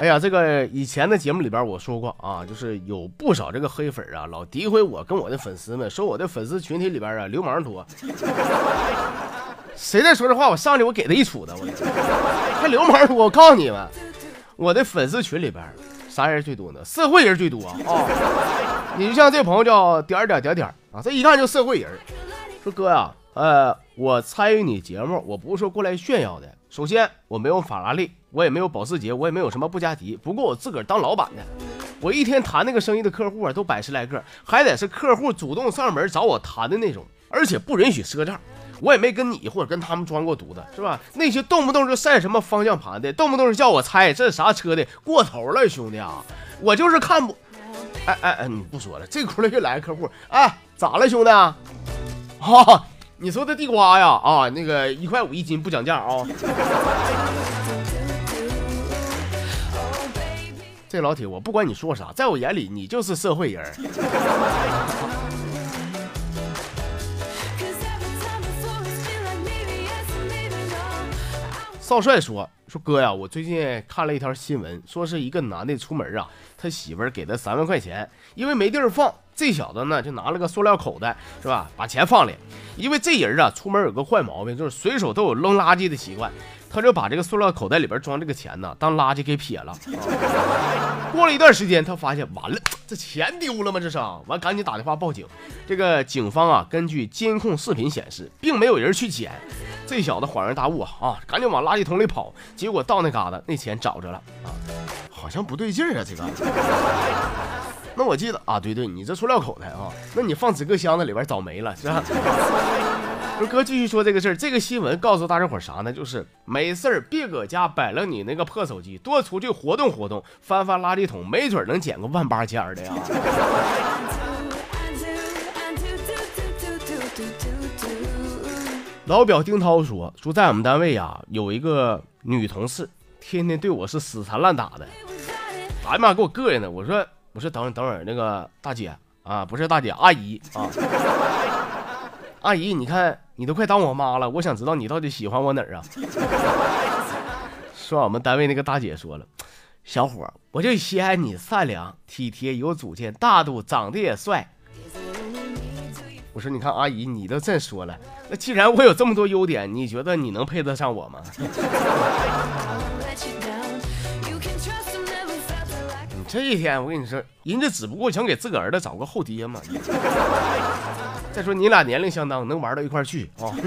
哎呀，这个以前的节目里边我说过啊，就是有不少这个黑粉啊，老诋毁我跟我的粉丝们，说我的粉丝群体里边啊流氓多。谁再说这话，我上去我给他一杵子，我还流氓多。我告诉你们，我的粉丝群里边啥人最多呢？社会人最多啊！你就像这朋友叫点点点点啊，这一看就社会人。说哥呀，呃，我参与你节目，我不是说过来炫耀的。首先，我没有法拉利，我也没有保时捷，我也没有什么布加迪。不过我自个儿当老板的，我一天谈那个生意的客户啊，都百十来个，还得是客户主动上门找我谈的那种，而且不允许赊账。我也没跟你或者跟他们装过犊子，是吧？那些动不动就晒什么方向盘的，动不动就叫我猜这是啥车的，过头了，兄弟啊！我就是看不……哎哎 哎，你不说了，这轱辘又来个客户，哎，咋了，兄弟？哈。你说的地瓜呀？啊，那个一块五一斤不讲价啊！这老铁，我不管你说啥，在我眼里你就是社会人。少帅说说哥呀，我最近看了一条新闻，说是一个男的出门啊，他媳妇儿给他三万块钱，因为没地儿放，这小子呢就拿了个塑料口袋，是吧？把钱放里。因为这人啊，出门有个坏毛病，就是随手都有扔垃圾的习惯。他就把这个塑料口袋里边装这个钱呢，当垃圾给撇了。过了一段时间，他发现完了，这钱丢了吗？这是完，赶紧打电话报警。这个警方啊，根据监控视频显示，并没有人去捡。这小子恍然大悟啊，赶紧往垃圾桶里跑。结果到那嘎达，那钱找着了啊，好像不对劲儿啊，这个。那我记得啊，对对，你这塑料口袋啊，那你放纸壳箱子里边早没了，是吧？就哥继续说这个事儿，这个新闻告诉大家伙啥呢？就是没事儿别搁家摆了你那个破手机，多出去活动活动，翻翻垃圾桶，没准能捡个万八千的呀。老表丁涛说说在我们单位呀，有一个女同事，天天对我是死缠烂打的，哎呀妈，给我膈应的。我说。我说等会儿等会儿，那个大姐啊，不是大姐，阿姨啊，阿姨，你看你都快当我妈了，我想知道你到底喜欢我哪儿啊？说我们单位那个大姐说了，小伙，我就稀罕你善良、体贴、有主见、大度，长得也帅。我说你看阿姨，你都这说了，那既然我有这么多优点，你觉得你能配得上我吗？这一天，我跟你说，人家只不过想给自个儿子找个后爹嘛。再说你俩年龄相当，能玩到一块去啊。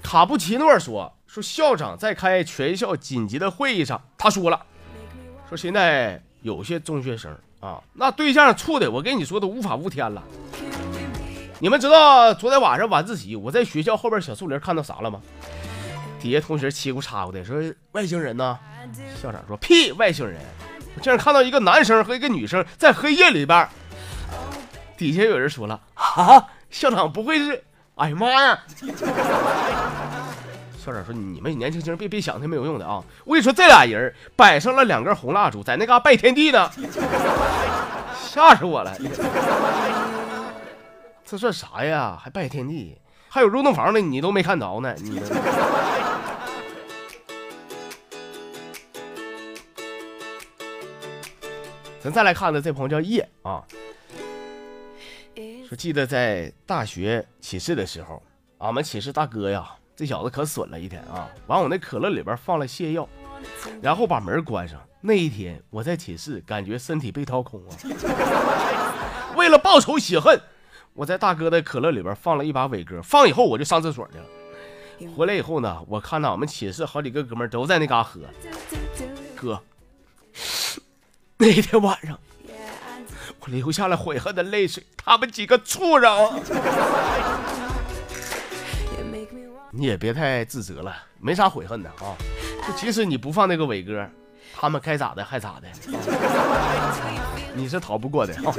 卡布奇诺说：“说校长在开全校紧急的会议上，他说了，说现在有些中学生啊，那对象处的，我跟你说都无法无天了。”你们知道昨天晚上晚自习我在学校后边小树林看到啥了吗？底下同学嘁咕嚓咕的说外星人呢。校长说屁外星人，我竟然看到一个男生和一个女生在黑夜里边。底下有人说了啊，校长不会是？哎呀妈呀！校长说你们年轻轻别别想那没有用的啊！我跟你说这俩人摆上了两根红蜡烛在那嘎拜天地呢，吓死我了。这算啥呀？还拜天地，还有入洞房的，你都没看着呢。你 咱再来看的这朋友叫叶啊，说记得在大学寝室的时候，俺们寝室大哥呀，这小子可损了一天啊，往我那可乐里边放了泻药，然后把门关上。那一天我在寝室感觉身体被掏空啊，为了报仇雪恨。我在大哥的可乐里边放了一把伟哥，放以后我就上厕所去了。回来以后呢，我看到我们寝室好几个哥们都在那嘎喝。哥，那天晚上我流下了悔恨的泪水，他们几个畜生！你也别太自责了，没啥悔恨的啊。就即使你不放那个伟哥，他们该咋的还咋的，你是逃不过的啊。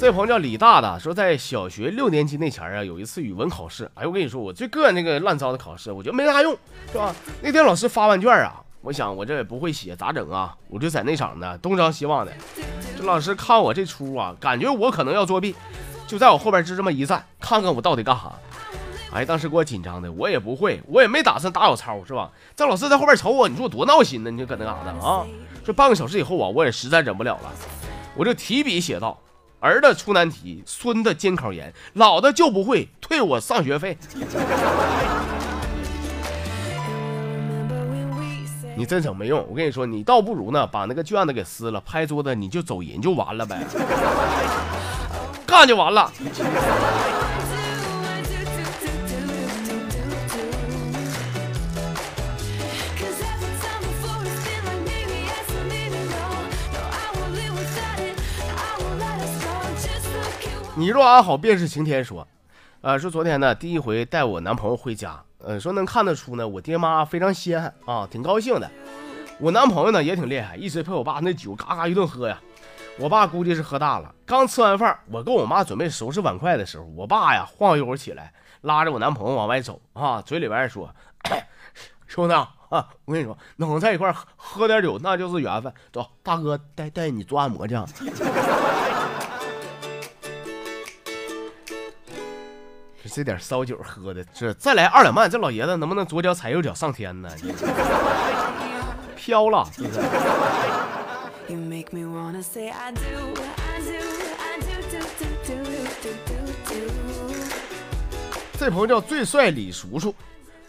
这朋友叫李大大，说在小学六年级那前啊，有一次语文考试。哎，我跟你说，我最膈应那个烂糟的考试，我觉得没啥用，是吧？那天老师发完卷啊，我想我这也不会写，咋整啊？我就在那场呢，东张西望的。这老师看我这出啊，感觉我可能要作弊，就在我后边就这么一站，看看我到底干啥。哎，当时给我紧张的，我也不会，我也没打算打小抄，是吧？这老师在后边瞅我，你说我多闹心呢？你就搁那嘎达啊？这半个小时以后啊，我也实在忍不了了，我就提笔写道。儿子出难题，孙子监考严，老的就不会退我上学费。你真整没用，我跟你说，你倒不如呢，把那个卷子给撕了，拍桌子你就走人就完了呗，干就完了。你若安好，便是晴天。说，呃，说昨天呢，第一回带我男朋友回家，呃，说能看得出呢，我爹妈非常稀罕啊，挺高兴的。我男朋友呢也挺厉害，一直陪我爸那酒嘎嘎一顿喝呀。我爸估计是喝大了，刚吃完饭，我跟我妈准备收拾碗筷的时候，我爸呀晃悠起来，拉着我男朋友往外走啊，嘴里边说：“兄弟啊，我跟你说，能在一块喝点酒，那就是缘分。走，大哥带带你做按摩去。”这点烧酒喝的，这再来二两半，这老爷子能不能左脚踩右脚上天呢？飘了？这朋友叫最帅李叔叔，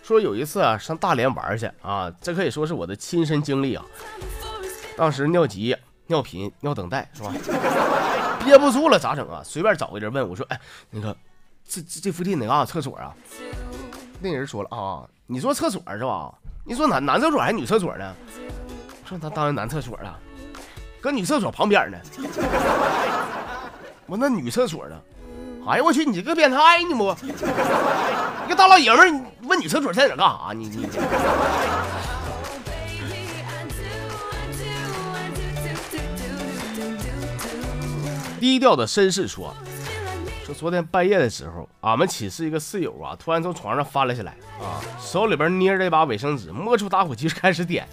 说有一次啊上大连玩去啊，这可以说是我的亲身经历啊。当时尿急、尿频、尿等待是吧？憋不住了咋整啊？随便找个人问我说，哎，那个。这这这附近哪嘎厕所啊？那人说了啊，你说厕所是吧？你说男男厕所还是女厕所呢？说他当然男厕所了，搁女厕所旁边呢。我那女厕所呢？哎呀我去，你这个变态呢不？一个大老爷们问女厕所在哪干啥？你你。低调的绅士说。昨天半夜的时候，俺们寝室一个室友啊，突然从床上翻了下来啊，手里边捏着一把卫生纸，摸出打火机开始点，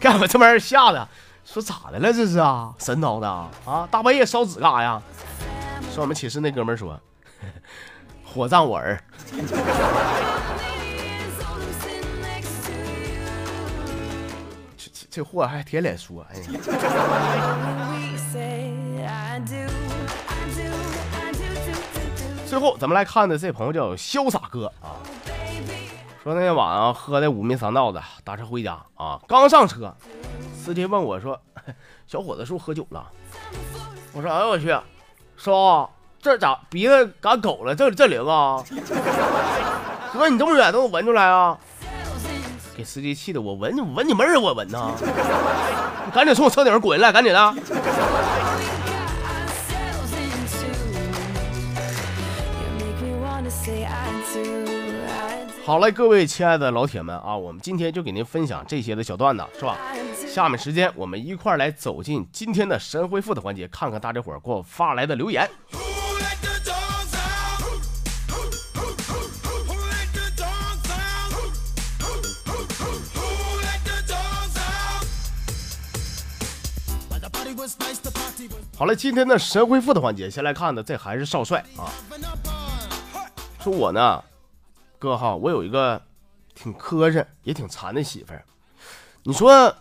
给俺们这帮人吓的说咋的了这是啊，神叨的啊啊，大半夜烧纸干啥呀？说我们寝室那哥们说，火葬我儿。这这这货还铁脸说，哎呀。最后，咱们来看的这朋友叫潇洒哥啊，说那天晚上喝的五迷三道的，打车回家啊，刚上车，司机问我说：“小伙子是不是喝酒了？”我说：“哎呦我去，叔，这咋鼻子赶狗了？这这灵啊！哥，你这么远都能闻出来啊？”给司机气的，我闻闻你妹儿，我闻呐！你赶紧从我车顶上滚下来，赶紧的！好嘞，各位亲爱的老铁们啊，我们今天就给您分享这些的小段子，是吧？下面时间我们一块来走进今天的神回复的环节，看看大家伙儿给我发来的留言。好了，今天的神回复的环节，先来看的，这还是少帅啊，说我呢。哥哈，我有一个挺磕碜也挺馋的媳妇儿，你说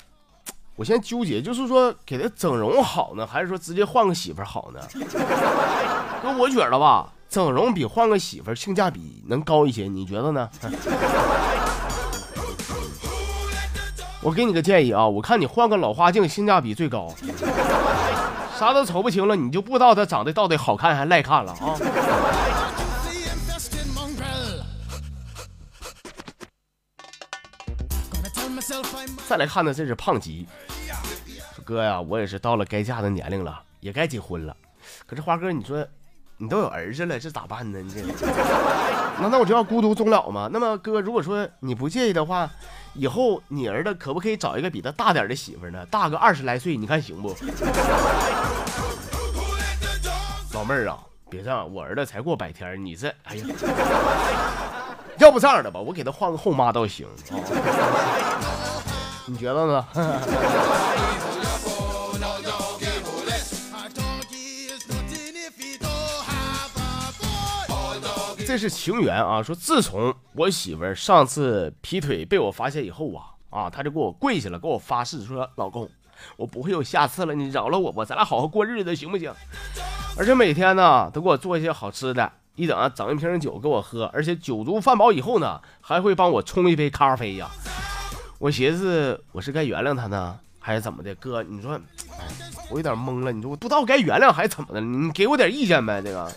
我现在纠结，就是说给她整容好呢，还是说直接换个媳妇儿好呢？哥，我觉得吧，整容比换个媳妇儿性价比能高一些，你觉得呢？我给你个建议啊，我看你换个老花镜性价比最高，啥都瞅不清了，你就不知道她长得到底好看还耐看了啊。再来看呢，这是胖吉，说哥呀，我也是到了该嫁的年龄了，也该结婚了。可是花哥，你说你都有儿子了，这咋办呢？你这难道我就要孤独终老吗？那么哥，如果说你不介意的话，以后你儿子可不可以找一个比他大点的媳妇呢？大个二十来岁，你看行不？老妹儿啊，别这样，我儿子才过百天，你这，哎呀，要不这样的吧，我给他换个后妈倒行啊，你觉得呢？这是情缘啊！说自从我媳妇儿上次劈腿被我发现以后啊啊，她就给我跪下了，给我发誓说：“老公，我不会有下次了，你饶了我吧，咱俩好好过日子，行不行？”而且每天呢都给我做一些好吃的，一整整一瓶酒给我喝，而且酒足饭饱以后呢，还会帮我冲一杯咖啡呀。我寻思，我是该原谅他呢，还是怎么的？哥，你说。我有点懵了，你说我不知道该原谅还是怎么的？你给我点意见呗，这个。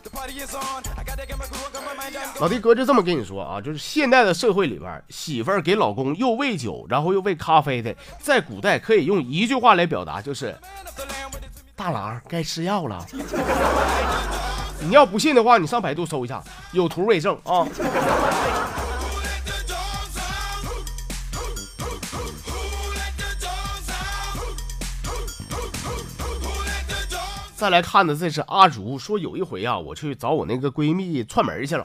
老弟哥就这么跟你说啊，就是现代的社会里边，媳妇儿给老公又喂酒，然后又喂咖啡的，在古代可以用一句话来表达，就是大郎该吃药了。你要不信的话，你上百度搜一下，有图为证啊。再来看的这是阿竹说，有一回啊，我去找我那个闺蜜串门去了，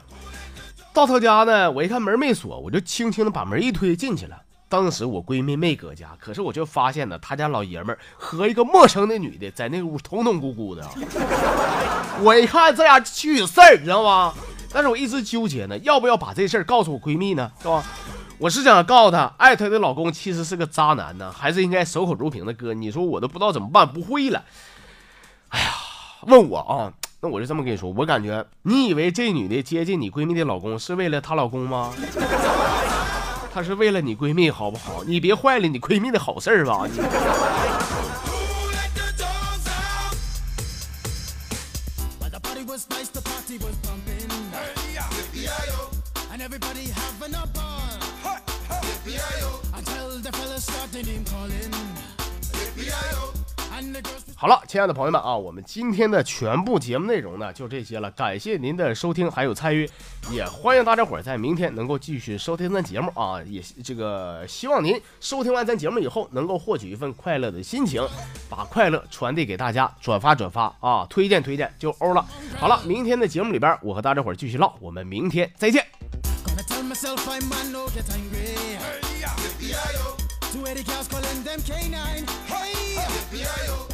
到她家呢，我一看门没锁，我就轻轻的把门一推进去了。当时我闺蜜没搁家，可是我就发现呢，她家老爷们儿和一个陌生的女的在那屋同同咕咕的。我一看这俩去有事儿，你知道吗？但是我一直纠结呢，要不要把这事儿告诉我闺蜜呢？是吧？我是想告诉她，爱她的老公其实是个渣男呢，还是应该守口如瓶的？哥，你说我都不知道怎么办，不会了。哎呀，问我啊，那我就这么跟你说，我感觉你以为这女的接近你闺蜜的老公是为了她老公吗？她是为了你闺蜜好不好？你别坏了你闺蜜的好事儿吧。好了，亲爱的朋友们啊，我们今天的全部节目内容呢就这些了，感谢您的收听还有参与，也欢迎大家伙在明天能够继续收听咱节目啊，也这个希望您收听完咱节目以后能够获取一份快乐的心情，把快乐传递给大家，转发转发啊，推荐推荐就欧了。好了，明天的节目里边我和大家伙继续唠，我们明天再见。Hey,